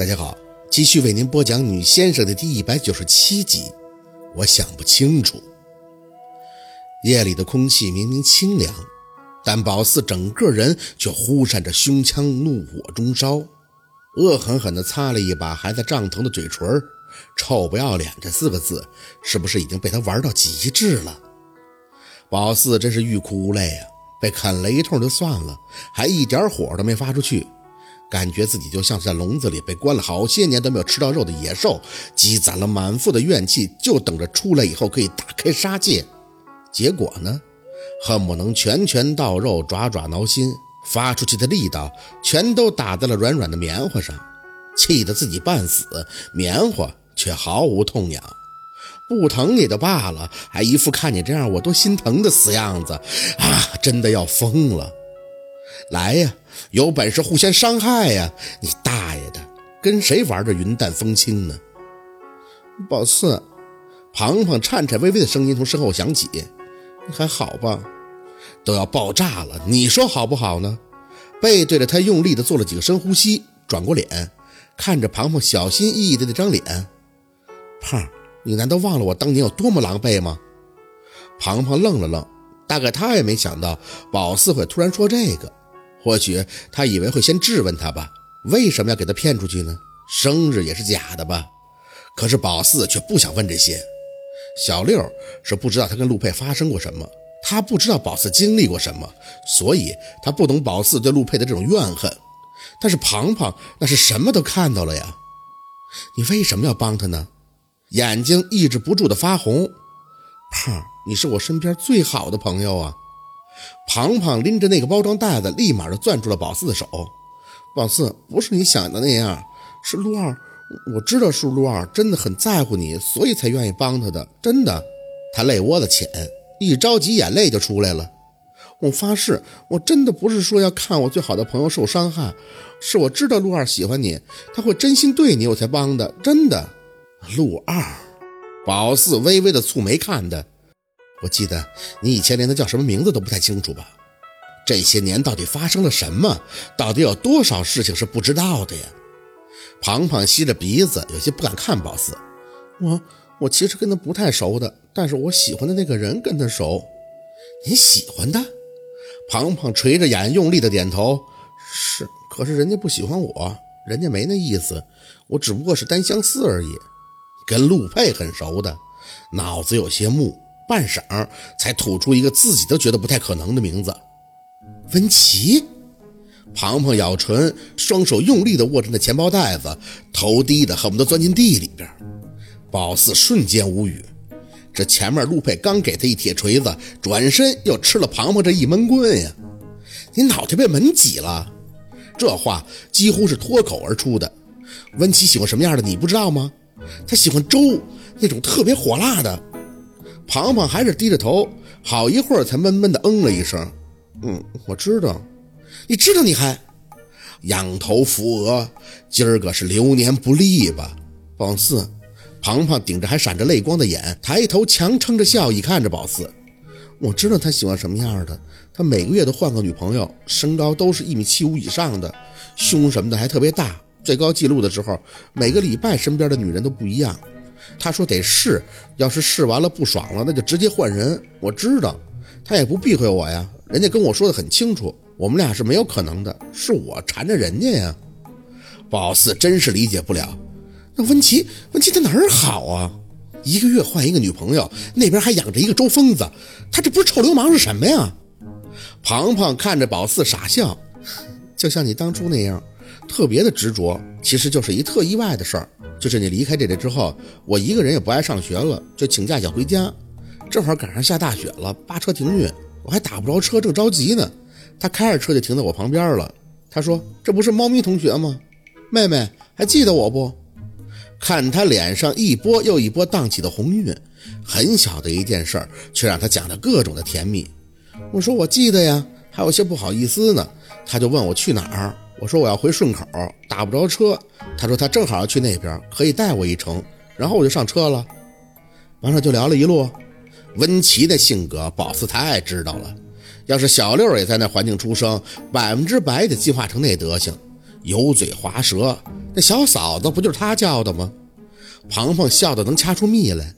大家好，继续为您播讲《女先生》的第一百九十七集。我想不清楚。夜里的空气明明清凉，但宝四整个人却忽闪着胸腔，怒火中烧，恶狠狠地擦了一把还在胀疼的嘴唇。臭不要脸这四个字，是不是已经被他玩到极致了？宝四真是欲哭无泪啊！被啃了一通就算了，还一点火都没发出去。感觉自己就像是在笼子里被关了好些年都没有吃到肉的野兽，积攒了满腹的怨气，就等着出来以后可以大开杀戒。结果呢，恨不能拳拳到肉，爪爪挠心，发出去的力道全都打在了软软的棉花上，气得自己半死，棉花却毫无痛痒。不疼也就罢了，还一副看你这样我都心疼的死样子，啊，真的要疯了！来呀！有本事互相伤害呀！你大爷的，跟谁玩这云淡风轻呢？宝四，庞庞颤颤巍巍的声音从身后响起：“你还好吧？都要爆炸了，你说好不好呢？”背对着他，用力的做了几个深呼吸，转过脸，看着庞庞小心翼翼的那张脸：“胖，你难道忘了我当年有多么狼狈吗？”庞庞愣了愣，大概他也没想到宝四会突然说这个。或许他以为会先质问他吧，为什么要给他骗出去呢？生日也是假的吧？可是宝四却不想问这些。小六是不知道他跟陆佩发生过什么，他不知道宝四经历过什么，所以他不懂宝四对陆佩的这种怨恨。但是庞庞那是什么都看到了呀！你为什么要帮他呢？眼睛抑制不住的发红。胖，你是我身边最好的朋友啊！庞庞拎着那个包装袋子，立马就攥住了宝四的手。宝四，不是你想的那样，是陆二，我知道是陆二，真的很在乎你，所以才愿意帮他的，真的。他泪窝子浅，一着急眼泪就出来了。我发誓，我真的不是说要看我最好的朋友受伤害，是我知道陆二喜欢你，他会真心对你，我才帮的，真的。陆二，宝四微微的蹙眉看他。我记得你以前连他叫什么名字都不太清楚吧？这些年到底发生了什么？到底有多少事情是不知道的呀？庞庞吸着鼻子，有些不敢看宝四。我我其实跟他不太熟的，但是我喜欢的那个人跟他熟。你喜欢他？庞庞垂着眼，用力的点头。是，可是人家不喜欢我，人家没那意思，我只不过是单相思而已。跟陆佩很熟的，脑子有些木。半晌，才吐出一个自己都觉得不太可能的名字——温琪。庞庞咬唇，双手用力地握着那钱包袋子，头低的恨不得钻进地里边。宝四瞬间无语，这前面陆佩刚给他一铁锤子，转身又吃了庞庞这一闷棍呀！你脑袋被门挤了？这话几乎是脱口而出的。温琪喜欢什么样的，你不知道吗？他喜欢粥，那种特别火辣的。庞庞还是低着头，好一会儿才闷闷地嗯了一声。嗯，我知道，你知道你还仰头扶额，今儿个是流年不利吧？宝四，庞庞顶着还闪着泪光的眼，抬头强撑着笑意看着宝四。我知道他喜欢什么样的，他每个月都换个女朋友，身高都是一米七五以上的，胸什么的还特别大，最高记录的时候，每个礼拜身边的女人都不一样。他说得试，要是试完了不爽了，那就直接换人。我知道，他也不避讳我呀。人家跟我说的很清楚，我们俩是没有可能的，是我缠着人家呀。宝四真是理解不了，那温琪，温琪在哪儿好啊？一个月换一个女朋友，那边还养着一个周疯子，他这不是臭流氓是什么呀？庞庞看着宝四傻笑，就像你当初那样，特别的执着，其实就是一特意外的事儿。就是你离开这里之后，我一个人也不爱上学了，就请假想回家。正好赶上下大雪了，扒车停运，我还打不着车，正着急呢。他开着车就停在我旁边了。他说：“这不是猫咪同学吗？妹妹还记得我不？”看他脸上一波又一波荡起的红晕，很小的一件事儿，却让他讲了各种的甜蜜。我说：“我记得呀，还有些不好意思呢。”他就问我去哪儿。我说我要回顺口，打不着车。他说他正好要去那边，可以带我一程。然后我就上车了，完了就聊了一路。温琪的性格，宝四太知道了。要是小六也在那环境出生，百分之百得进化成那德行。油嘴滑舌。那小嫂子不就是他叫的吗？庞庞笑得能掐出蜜来。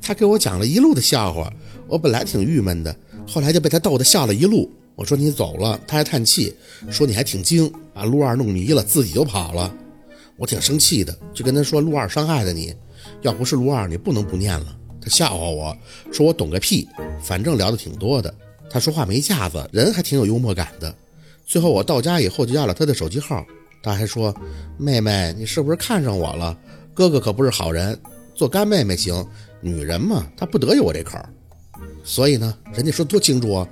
他给我讲了一路的笑话，我本来挺郁闷的，后来就被他逗得笑了一路。我说你走了，他还叹气，说你还挺精，把陆二弄迷了，自己就跑了。我挺生气的，就跟他说陆二伤害了你，要不是陆二，你不能不念了。他笑话我说我懂个屁，反正聊得挺多的。他说话没架子，人还挺有幽默感的。最后我到家以后就要了他的手机号，他还说妹妹你是不是看上我了？哥哥可不是好人，做干妹妹行，女人嘛，她不得有我这口。所以呢，人家说多清楚啊。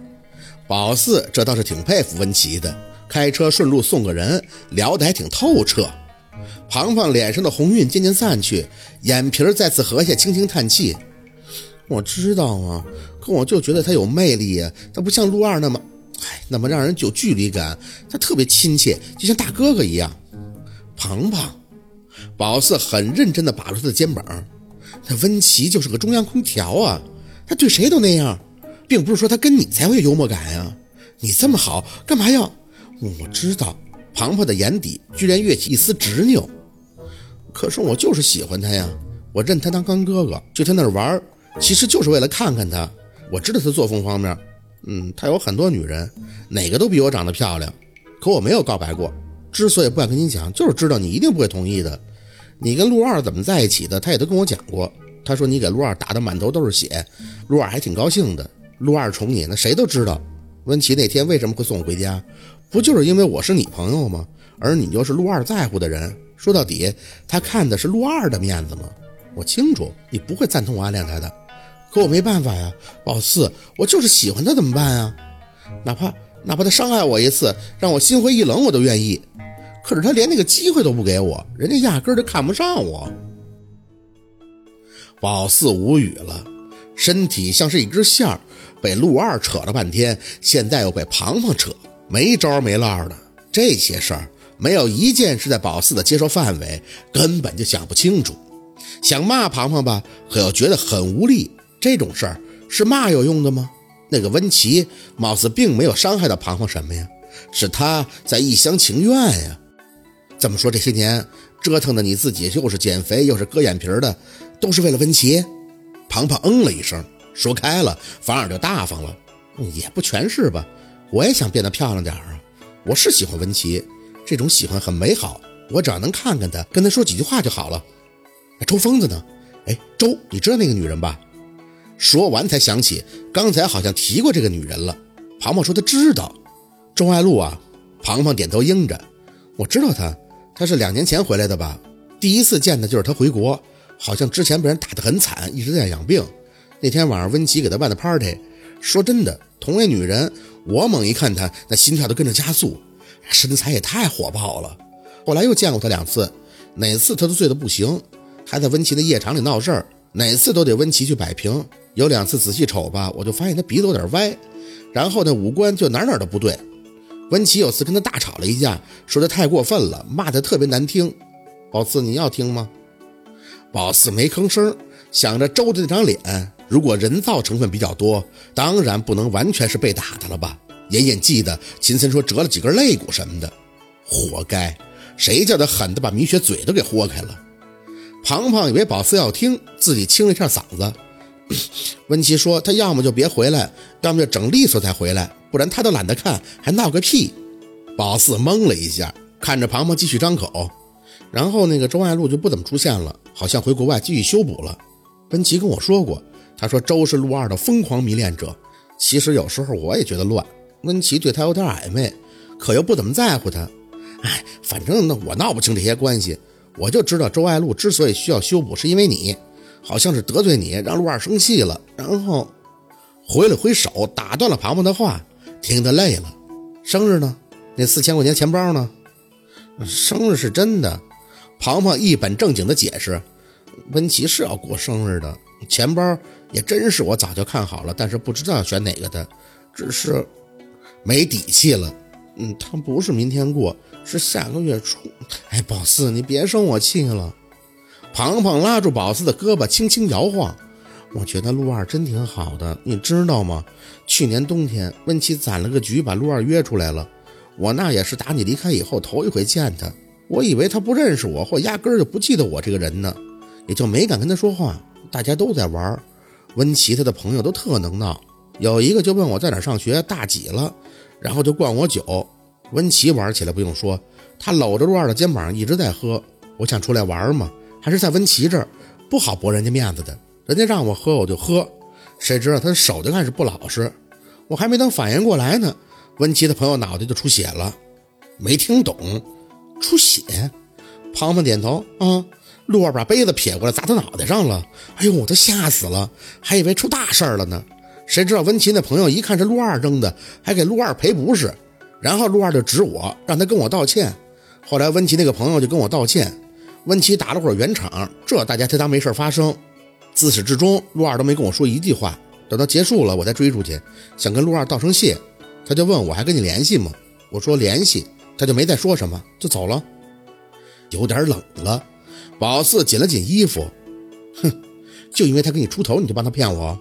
宝四这倒是挺佩服温琪的，开车顺路送个人，聊得还挺透彻。庞庞脸上的红晕渐渐散去，眼皮再次合下，轻轻叹气。我知道啊，可我就觉得他有魅力呀，他不像陆二那么，哎，那么让人有距离感。他特别亲切，就像大哥哥一样。庞庞，宝四很认真地把住他的肩膀。那温琪就是个中央空调啊，他对谁都那样，并不是说他跟你才会有幽默感呀。你这么好，干嘛要？我知道。庞庞的眼底居然跃起一丝执拗，可是我就是喜欢他呀，我认他当干哥哥，去他那儿玩，其实就是为了看看他。我知道他作风方面，嗯，他有很多女人，哪个都比我长得漂亮，可我没有告白过。之所以不敢跟你讲，就是知道你一定不会同意的。你跟陆二怎么在一起的，他也都跟我讲过。他说你给陆二打的满头都是血，陆二还挺高兴的。陆二宠你，那谁都知道。温琪那天为什么会送我回家？不就是因为我是你朋友吗？而你又是陆二在乎的人，说到底，他看的是陆二的面子吗？我清楚，你不会赞同我暗恋他的，可我没办法呀，宝四，我就是喜欢他，怎么办啊？哪怕哪怕他伤害我一次，让我心灰意冷，我都愿意。可是他连那个机会都不给我，人家压根儿就看不上我。宝四无语了，身体像是一根线儿，被陆二扯了半天，现在又被庞庞扯。没招没落的这些事儿，没有一件是在宝四的接受范围，根本就想不清楚。想骂庞庞吧，可又觉得很无力。这种事儿是骂有用的吗？那个温琪貌似并没有伤害到庞庞什么呀，是他在一厢情愿呀。这么说，这些年折腾的你自己又是减肥又是割眼皮的，都是为了温琪？庞庞嗯了一声，说开了，反而就大方了。也不全是吧。我也想变得漂亮点啊！我是喜欢文琪，这种喜欢很美好。我只要能看看她，跟她说几句话就好了。周疯子呢？哎，周，你知道那个女人吧？说完才想起刚才好像提过这个女人了。庞庞说他知道。周爱露啊，庞庞点头应着。我知道她，她是两年前回来的吧？第一次见的就是她回国，好像之前被人打得很惨，一直在养病。那天晚上温琪给他办的 party，说真的，同为女人。我猛一看他，那心跳都跟着加速，身材也太火爆了。后来又见过他两次，哪次他都醉得不行，还在温琪的夜场里闹事儿，哪次都得温琪去摆平。有两次仔细瞅吧，我就发现他鼻子有点歪，然后那五官就哪哪都不对。温琪有次跟他大吵了一架，说他太过分了，骂他特别难听。宝四，你要听吗？宝四没吭声，想着周的那张脸。如果人造成分比较多，当然不能完全是被打的了吧？隐隐记得秦森说折了几根肋骨什么的，活该！谁叫他狠的把米雪嘴都给豁开了？庞庞以为宝四要听，自己清了一下嗓子。温琪说他要么就别回来，要么就整利索才回来，不然他都懒得看，还闹个屁！宝四懵了一下，看着庞庞继续张口，然后那个周爱路就不怎么出现了，好像回国外继续修补了。温琪跟我说过。他说：“周是陆二的疯狂迷恋者。其实有时候我也觉得乱。温琪对他有点暧昧，可又不怎么在乎他。哎，反正呢我闹不清这些关系。我就知道周爱露之所以需要修补，是因为你，好像是得罪你，让陆二生气了，然后挥了挥手打断了庞庞的话，听得累了。生日呢？那四千块钱钱包呢？生日是真的。”庞庞一本正经的解释：“温琪是要过生日的。”钱包也真是我早就看好了，但是不知道选哪个的，只是没底气了。嗯，他不是明天过，是下个月初。哎，宝四，你别生我气了。庞庞拉住宝四的胳膊，轻轻摇晃。我觉得陆二真挺好的，你知道吗？去年冬天，温琪攒了个局，把陆二约出来了。我那也是打你离开以后头一回见他，我以为他不认识我，或压根儿就不记得我这个人呢，也就没敢跟他说话。大家都在玩，温琪他的朋友都特能闹，有一个就问我在哪上学，大几了，然后就灌我酒。温琪玩起来不用说，他搂着陆二的肩膀一直在喝。我想出来玩嘛，还是在温琪这儿，不好驳人家面子的，人家让我喝我就喝。谁知道他的手就开始不老实，我还没等反应过来呢。温琪的朋友脑袋就出血了，没听懂，出血。庞庞点头，啊，陆二把杯子撇过来砸他脑袋上了。哎呦，我都吓死了，还以为出大事了呢。谁知道温琪那朋友一看是陆二扔的，还给陆二赔不是。然后陆二就指我，让他跟我道歉。后来温琪那个朋友就跟我道歉，温琪打了会儿圆场，这大家才当没事发生。自始至终，陆二都没跟我说一句话。等到结束了，我再追出去，想跟陆二道声谢。他就问我还跟你联系吗？我说联系，他就没再说什么，就走了。有点冷了，宝四紧了紧衣服，哼，就因为他给你出头，你就帮他骗我？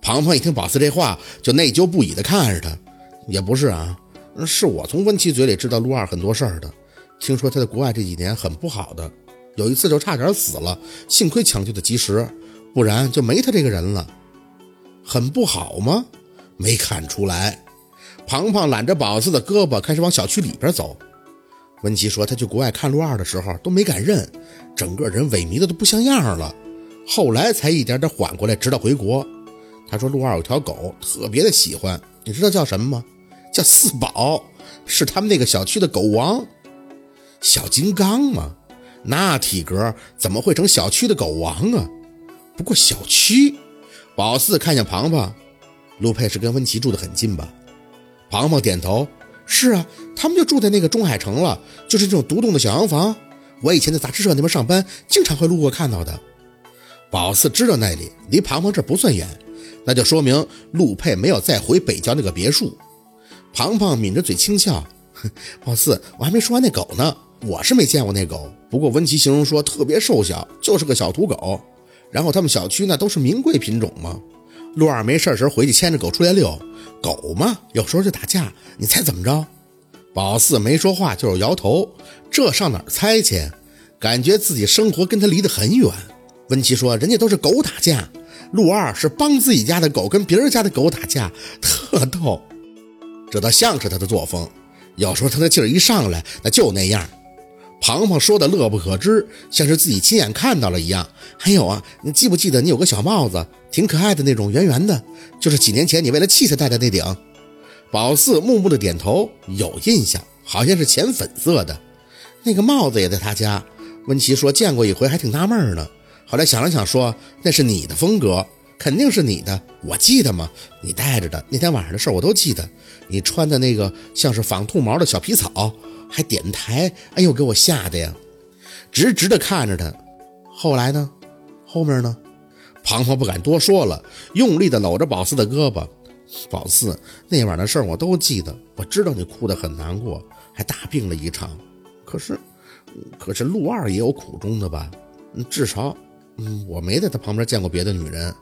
庞庞一听宝四这话，就内疚不已的看着他。也不是啊，是我从温琪嘴里知道陆二很多事儿的。听说他在国外这几年很不好的，有一次就差点死了，幸亏抢救的及时，不然就没他这个人了。很不好吗？没看出来。庞庞揽着宝四的胳膊，开始往小区里边走。文琪说，他去国外看陆二的时候都没敢认，整个人萎靡的都不像样了。后来才一点点缓过来，直到回国。他说陆二有条狗，特别的喜欢，你知道叫什么吗？叫四宝，是他们那个小区的狗王。小金刚吗？那体格怎么会成小区的狗王啊？不过小区，宝四看向庞庞，陆佩是跟温琪住的很近吧？庞庞点头，是啊，他们就住在那个中海城了，就是这种独栋的小洋房。我以前在杂志社那边上班，经常会路过看到的。宝四知道那里离庞庞这不算远，那就说明陆佩没有再回北郊那个别墅。庞庞抿着嘴轻笑，宝四，我还没说完那狗呢。我是没见过那狗，不过温琪形容说特别瘦小，就是个小土狗。然后他们小区那都是名贵品种嘛。陆二没事时回去牵着狗出来遛。狗嘛，有时候就打架，你猜怎么着？宝四没说话，就是摇头。这上哪儿猜去？感觉自己生活跟他离得很远。温琪说：“人家都是狗打架，陆二是帮自己家的狗跟别人家的狗打架，特逗。这倒像是他的作风。有时候他的劲儿一上来，那就那样。”庞庞说的乐不可支，像是自己亲眼看到了一样。还有啊，你记不记得你有个小帽子，挺可爱的那种，圆圆的，就是几年前你为了气才戴的那顶。宝四木木的点头，有印象，好像是浅粉色的。那个帽子也在他家。温琪说见过一回，还挺纳闷呢。后来想了想，说那是你的风格，肯定是你的。我记得吗？你戴着的那天晚上的事我都记得。你穿的那个像是仿兔毛的小皮草。还点台，哎呦，给我吓得呀！直直的看着他。后来呢？后面呢？庞庞不敢多说了，用力的搂着宝四的胳膊。宝四，那晚的事我都记得。我知道你哭得很难过，还大病了一场。可是，可是陆二也有苦衷的吧？至少，嗯，我没在他旁边见过别的女人。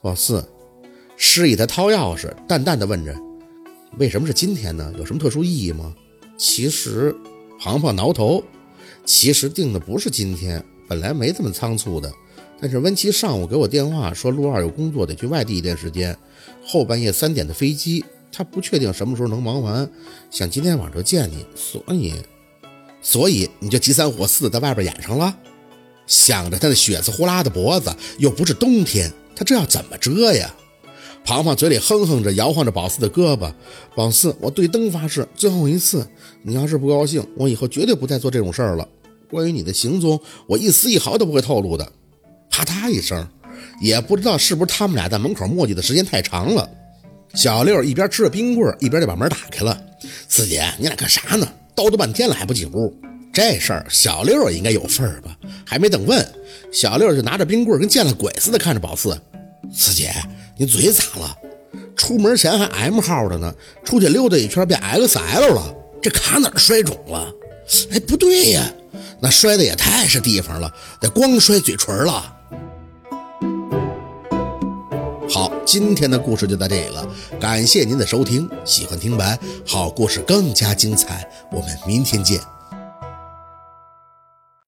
宝四，示意他掏钥匙，淡淡的问着：“为什么是今天呢？有什么特殊意义吗？”其实，庞庞挠头。其实定的不是今天，本来没这么仓促的。但是温琪上午给我电话说，陆二有工作得去外地一段时间，后半夜三点的飞机，他不确定什么时候能忙完，想今天晚上就见你，所以，所以你就急三火四在外边演上了。想着他那血丝呼啦的脖子，又不是冬天，他这要怎么遮呀？庞庞嘴里哼哼着，摇晃着宝四的胳膊。宝四，我对灯发誓，最后一次，你要是不高兴，我以后绝对不再做这种事儿了。关于你的行踪，我一丝一毫都不会透露的。啪嗒一声，也不知道是不是他们俩在门口磨叽的时间太长了。小六一边吃着冰棍，一边就把门打开了。四姐，你俩干啥呢？叨叨半天了还不进屋？这事儿小六应该有份儿吧？还没等问，小六就拿着冰棍跟见了鬼似的看着宝四。四姐。你嘴咋了？出门前还 M 号的呢，出去溜达一圈变 XL 了。这卡哪摔肿了？哎，不对呀，那摔的也太是地方了，得光摔嘴唇了。好，今天的故事就到这里了，感谢您的收听。喜欢听白好故事更加精彩，我们明天见。